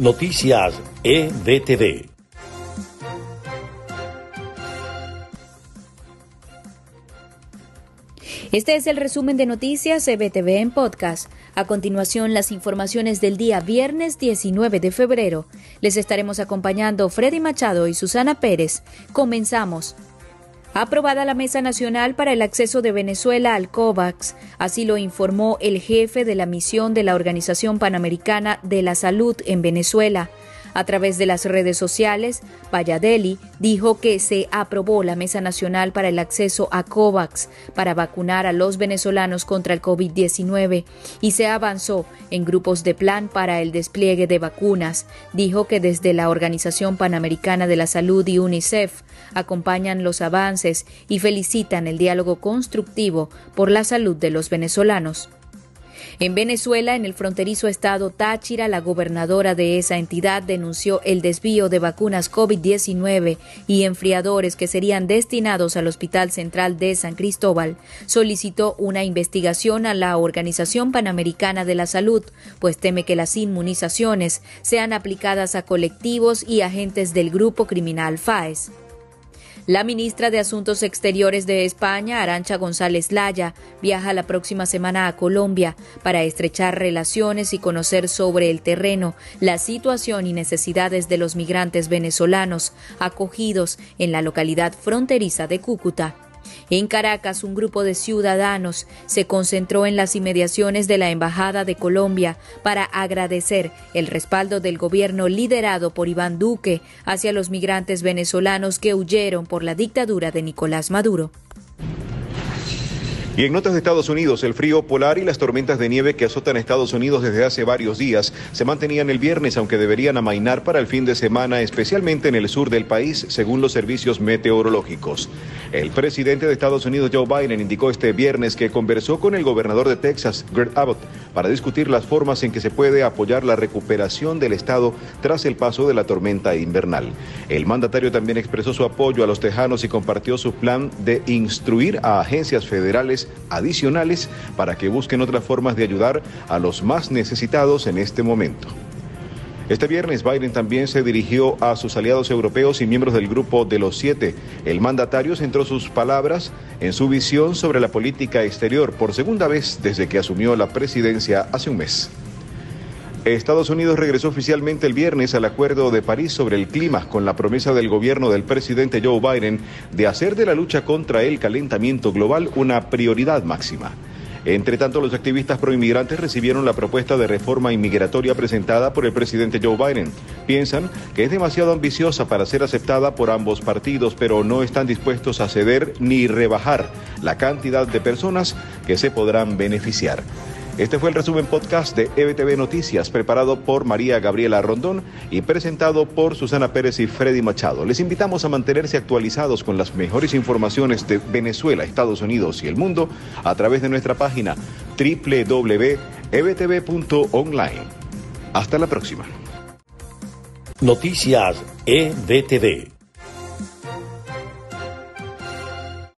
Noticias EBTV. Este es el resumen de noticias EBTV en podcast. A continuación, las informaciones del día viernes 19 de febrero. Les estaremos acompañando Freddy Machado y Susana Pérez. Comenzamos. Aprobada la Mesa Nacional para el Acceso de Venezuela al COVAX, así lo informó el jefe de la misión de la Organización Panamericana de la Salud en Venezuela. A través de las redes sociales, Valladeli dijo que se aprobó la Mesa Nacional para el Acceso a COVAX para vacunar a los venezolanos contra el COVID-19 y se avanzó en grupos de plan para el despliegue de vacunas. Dijo que desde la Organización Panamericana de la Salud y UNICEF acompañan los avances y felicitan el diálogo constructivo por la salud de los venezolanos. En Venezuela, en el fronterizo estado Táchira, la gobernadora de esa entidad denunció el desvío de vacunas COVID-19 y enfriadores que serían destinados al Hospital Central de San Cristóbal. Solicitó una investigación a la Organización Panamericana de la Salud, pues teme que las inmunizaciones sean aplicadas a colectivos y agentes del grupo criminal FAES. La ministra de Asuntos Exteriores de España, Arancha González Laya, viaja la próxima semana a Colombia para estrechar relaciones y conocer sobre el terreno la situación y necesidades de los migrantes venezolanos acogidos en la localidad fronteriza de Cúcuta. En Caracas, un grupo de ciudadanos se concentró en las inmediaciones de la Embajada de Colombia para agradecer el respaldo del gobierno liderado por Iván Duque hacia los migrantes venezolanos que huyeron por la dictadura de Nicolás Maduro. Y en notas de Estados Unidos, el frío polar y las tormentas de nieve que azotan Estados Unidos desde hace varios días se mantenían el viernes, aunque deberían amainar para el fin de semana, especialmente en el sur del país, según los servicios meteorológicos. El presidente de Estados Unidos, Joe Biden, indicó este viernes que conversó con el gobernador de Texas, Greg Abbott, para discutir las formas en que se puede apoyar la recuperación del estado tras el paso de la tormenta invernal. El mandatario también expresó su apoyo a los tejanos y compartió su plan de instruir a agencias federales adicionales para que busquen otras formas de ayudar a los más necesitados en este momento. Este viernes Biden también se dirigió a sus aliados europeos y miembros del grupo de los siete. El mandatario centró sus palabras en su visión sobre la política exterior por segunda vez desde que asumió la presidencia hace un mes. Estados Unidos regresó oficialmente el viernes al Acuerdo de París sobre el clima con la promesa del gobierno del presidente Joe Biden de hacer de la lucha contra el calentamiento global una prioridad máxima. Entre tanto, los activistas proinmigrantes recibieron la propuesta de reforma inmigratoria presentada por el presidente Joe Biden. Piensan que es demasiado ambiciosa para ser aceptada por ambos partidos, pero no están dispuestos a ceder ni rebajar la cantidad de personas que se podrán beneficiar. Este fue el resumen podcast de EBTV Noticias, preparado por María Gabriela Rondón y presentado por Susana Pérez y Freddy Machado. Les invitamos a mantenerse actualizados con las mejores informaciones de Venezuela, Estados Unidos y el mundo a través de nuestra página www.ebtv.online. Hasta la próxima. Noticias EBTV.